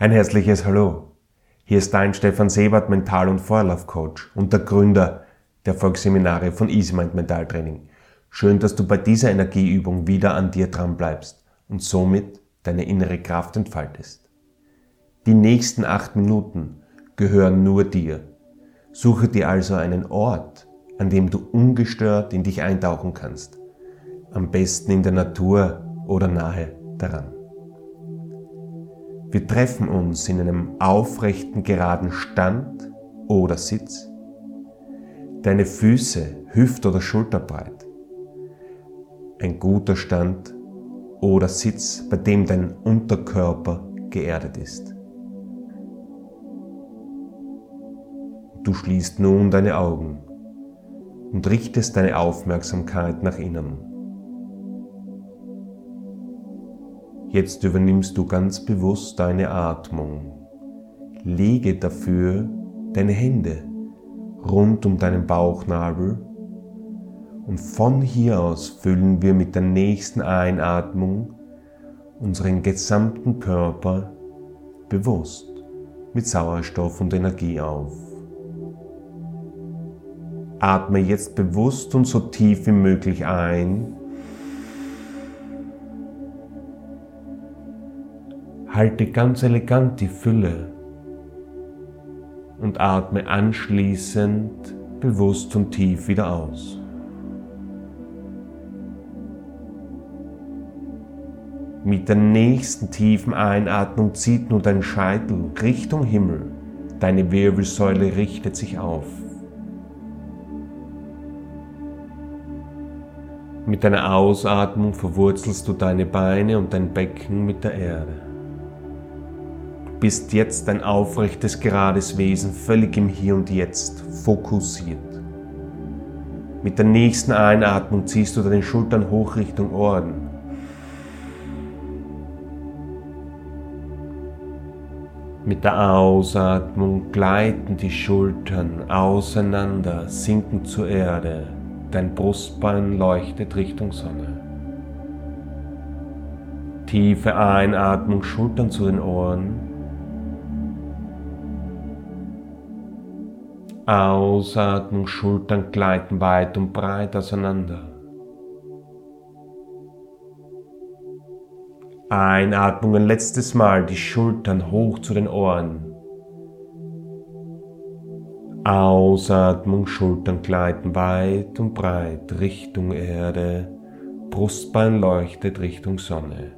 Ein herzliches Hallo. Hier ist dein Stefan Sebert, Mental- und Vorlaufcoach und der Gründer der Volksseminare von EasyMind Mentaltraining. Schön, dass du bei dieser Energieübung wieder an dir dran bleibst und somit deine innere Kraft entfaltest. Die nächsten acht Minuten gehören nur dir. Suche dir also einen Ort, an dem du ungestört in dich eintauchen kannst. Am besten in der Natur oder nahe daran. Wir treffen uns in einem aufrechten, geraden Stand oder Sitz. Deine Füße hüft- oder schulterbreit. Ein guter Stand oder Sitz, bei dem dein Unterkörper geerdet ist. Du schließt nun deine Augen und richtest deine Aufmerksamkeit nach innen. Jetzt übernimmst du ganz bewusst deine Atmung. Lege dafür deine Hände rund um deinen Bauchnabel und von hier aus füllen wir mit der nächsten Einatmung unseren gesamten Körper bewusst mit Sauerstoff und Energie auf. Atme jetzt bewusst und so tief wie möglich ein Halte ganz elegant die Fülle und atme anschließend bewusst und tief wieder aus. Mit der nächsten tiefen Einatmung zieht nun dein Scheitel Richtung Himmel. Deine Wirbelsäule richtet sich auf. Mit deiner Ausatmung verwurzelst du deine Beine und dein Becken mit der Erde bist jetzt ein aufrechtes, gerades Wesen, völlig im Hier und Jetzt, fokussiert. Mit der nächsten Einatmung ziehst du deine Schultern hoch Richtung Ohren. Mit der Ausatmung gleiten die Schultern auseinander, sinken zur Erde. Dein Brustbein leuchtet Richtung Sonne. Tiefe Einatmung, Schultern zu den Ohren. Ausatmung, Schultern gleiten weit und breit auseinander. Einatmung ein letztes Mal, die Schultern hoch zu den Ohren. Ausatmung, Schultern gleiten weit und breit Richtung Erde, Brustbein leuchtet Richtung Sonne.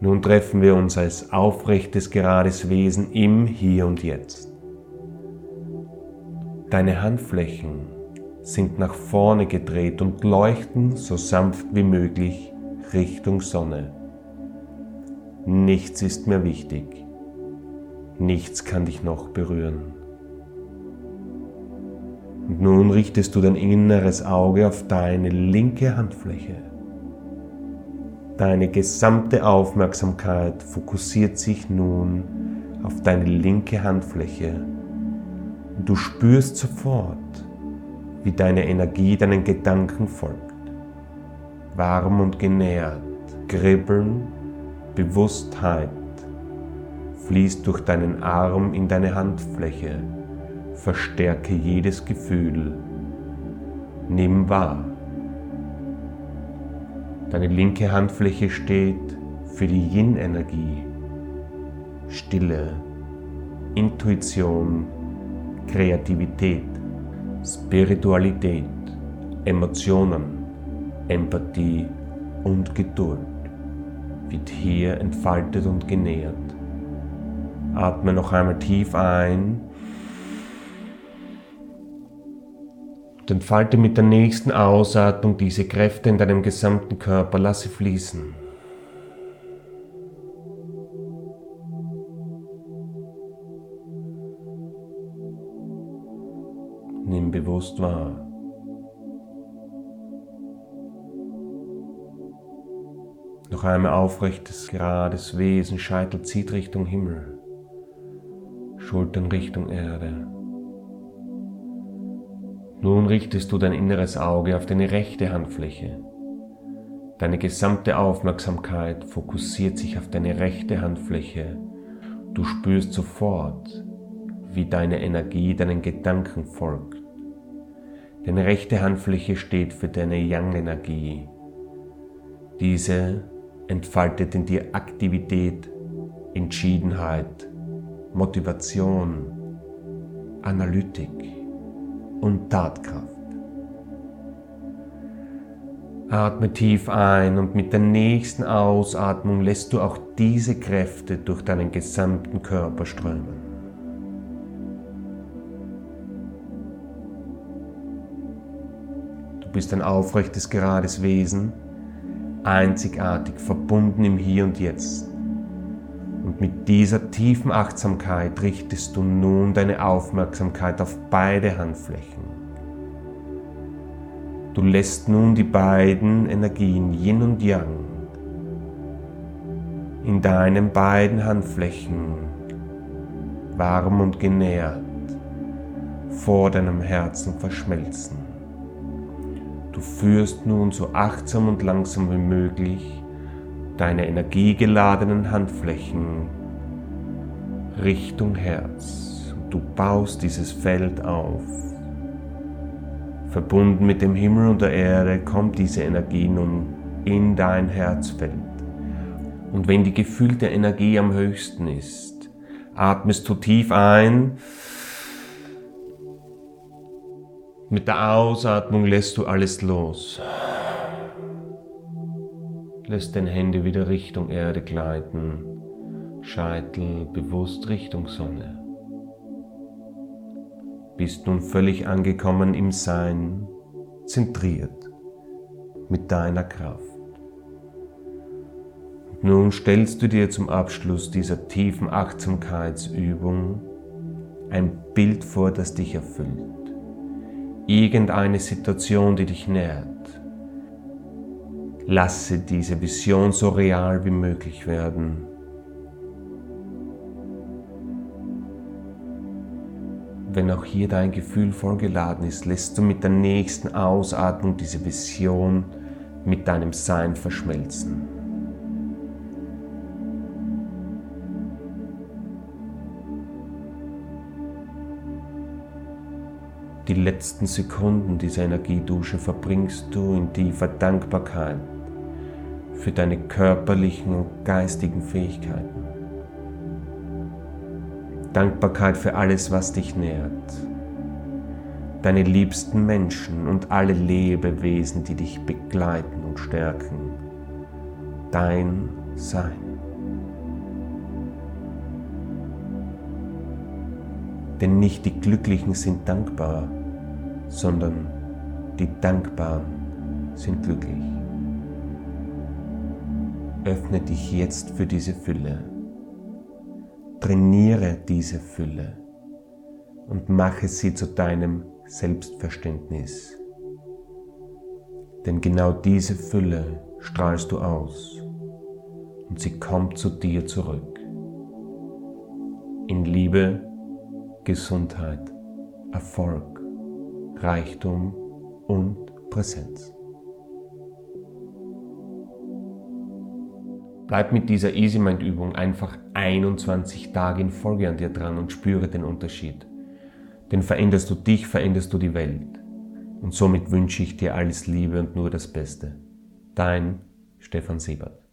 Nun treffen wir uns als aufrechtes, gerades Wesen im Hier und Jetzt. Deine Handflächen sind nach vorne gedreht und leuchten so sanft wie möglich Richtung Sonne. Nichts ist mehr wichtig. Nichts kann dich noch berühren. Und nun richtest du dein inneres Auge auf deine linke Handfläche. Deine gesamte Aufmerksamkeit fokussiert sich nun auf deine linke Handfläche du spürst sofort, wie deine Energie deinen Gedanken folgt. Warm und genährt, Kribbeln, Bewusstheit fließt durch deinen Arm in deine Handfläche. Verstärke jedes Gefühl. Nimm wahr. Deine linke Handfläche steht für die Yin-Energie, Stille, Intuition, Kreativität, Spiritualität, Emotionen, Empathie und Geduld wird hier entfaltet und genährt. Atme noch einmal tief ein und entfalte mit der nächsten Ausatmung diese Kräfte in deinem gesamten Körper. Lass sie fließen. Bewusst wahr. Noch einmal aufrechtes, gerades Wesen, Scheitel zieht Richtung Himmel, Schultern Richtung Erde. Nun richtest du dein inneres Auge auf deine rechte Handfläche. Deine gesamte Aufmerksamkeit fokussiert sich auf deine rechte Handfläche Du spürst sofort, wie deine Energie deinen Gedanken folgt. Deine rechte Handfläche steht für deine Yang-Energie. Diese entfaltet in dir Aktivität, Entschiedenheit, Motivation, Analytik und Tatkraft. Atme tief ein und mit der nächsten Ausatmung lässt du auch diese Kräfte durch deinen gesamten Körper strömen. Bist ein aufrechtes, gerades Wesen, einzigartig, verbunden im Hier und Jetzt. Und mit dieser tiefen Achtsamkeit richtest du nun deine Aufmerksamkeit auf beide Handflächen. Du lässt nun die beiden Energien Yin und Yang in deinen beiden Handflächen warm und genährt vor deinem Herzen verschmelzen. Du führst nun so achtsam und langsam wie möglich deine energiegeladenen Handflächen Richtung Herz. Du baust dieses Feld auf. Verbunden mit dem Himmel und der Erde kommt diese Energie nun in dein Herzfeld. Und wenn die gefühlte Energie am höchsten ist, atmest du tief ein. Mit der Ausatmung lässt du alles los. Lässt deine Hände wieder Richtung Erde gleiten, Scheitel bewusst Richtung Sonne bist nun völlig angekommen im Sein, zentriert mit deiner Kraft. Und nun stellst du dir zum Abschluss dieser tiefen Achtsamkeitsübung ein Bild vor, das dich erfüllt. Irgendeine Situation, die dich nährt. Lasse diese Vision so real wie möglich werden wenn auch hier dein Gefühl vollgeladen ist, lässt du mit der nächsten Ausatmung diese Vision mit deinem Sein verschmelzen. Die letzten Sekunden dieser Energiedusche verbringst du in tiefer Dankbarkeit für deine körperlichen und geistigen Fähigkeiten. Dankbarkeit für alles, was dich nährt. Deine liebsten Menschen und alle Lebewesen, die dich begleiten und stärken. Dein Sein. Denn nicht die Glücklichen sind dankbar, sondern die Dankbaren sind glücklich. Öffne dich jetzt für diese Fülle. Trainiere diese Fülle und mache sie zu deinem Selbstverständnis. Denn genau diese Fülle strahlst du aus und sie kommt zu dir zurück. In Liebe, Gesundheit, Erfolg, Reichtum und Präsenz. Bleib mit dieser Easy Mind Übung einfach 21 Tage in Folge an dir dran und spüre den Unterschied. Denn veränderst du dich, veränderst du die Welt. Und somit wünsche ich dir alles Liebe und nur das Beste. Dein Stefan Siebert.